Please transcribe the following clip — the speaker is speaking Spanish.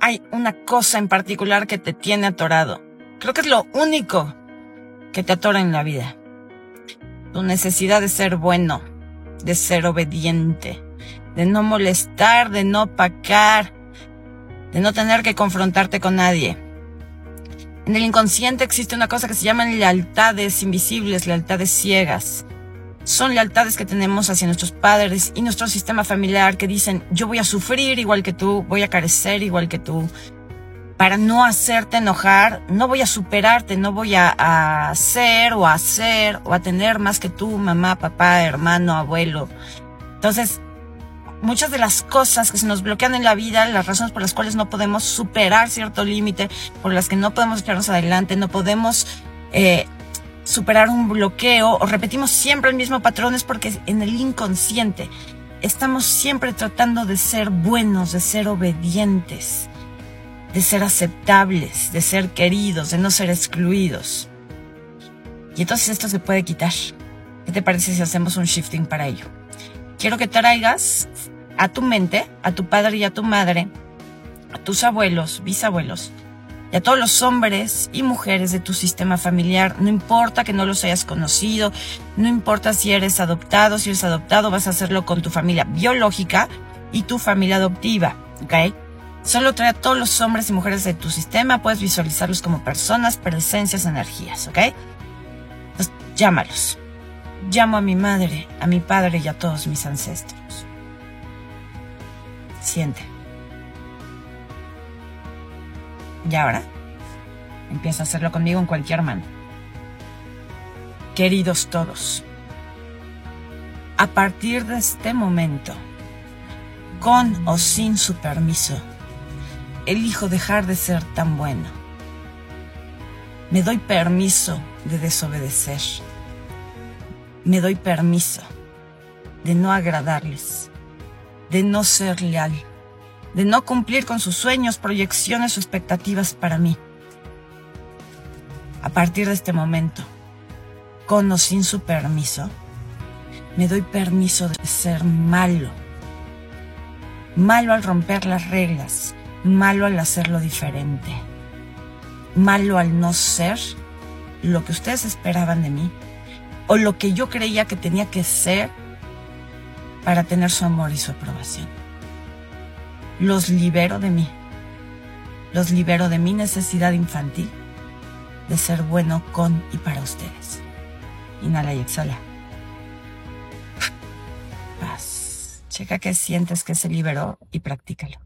hay una cosa en particular que te tiene atorado. Creo que es lo único que te atora en la vida. Tu necesidad de ser bueno, de ser obediente, de no molestar, de no pacar, de no tener que confrontarte con nadie. En el inconsciente existe una cosa que se llaman lealtades invisibles, lealtades ciegas. Son lealtades que tenemos hacia nuestros padres y nuestro sistema familiar que dicen, yo voy a sufrir igual que tú, voy a carecer igual que tú, para no hacerte enojar, no voy a superarte, no voy a, a ser o a hacer o a tener más que tú, mamá, papá, hermano, abuelo. Entonces, muchas de las cosas que se nos bloquean en la vida, las razones por las cuales no podemos superar cierto límite, por las que no podemos echarnos adelante, no podemos eh, superar un bloqueo o repetimos siempre el mismo patrón es porque en el inconsciente estamos siempre tratando de ser buenos, de ser obedientes de ser aceptables, de ser queridos, de no ser excluidos. Y entonces esto se puede quitar. ¿Qué te parece si hacemos un shifting para ello? Quiero que traigas a tu mente, a tu padre y a tu madre, a tus abuelos, bisabuelos, y a todos los hombres y mujeres de tu sistema familiar. No importa que no los hayas conocido, no importa si eres adoptado, si eres adoptado, vas a hacerlo con tu familia biológica y tu familia adoptiva, ¿ok? Solo trae a todos los hombres y mujeres de tu sistema, puedes visualizarlos como personas, presencias, energías, ¿ok? Entonces, llámalos. Llamo a mi madre, a mi padre y a todos mis ancestros. Siente. Y ahora, empieza a hacerlo conmigo en cualquier mano. Queridos todos, a partir de este momento, con o sin su permiso, elijo dejar de ser tan bueno. Me doy permiso de desobedecer. Me doy permiso de no agradarles, de no ser leal, de no cumplir con sus sueños, proyecciones o expectativas para mí. A partir de este momento, con o sin su permiso, me doy permiso de ser malo. Malo al romper las reglas, malo al hacerlo diferente, malo al no ser lo que ustedes esperaban de mí o lo que yo creía que tenía que ser para tener su amor y su aprobación. Los libero de mí, los libero de mi necesidad infantil de ser bueno con y para ustedes. Inhala y exhala. Paz. Checa qué sientes que se liberó y practícalo.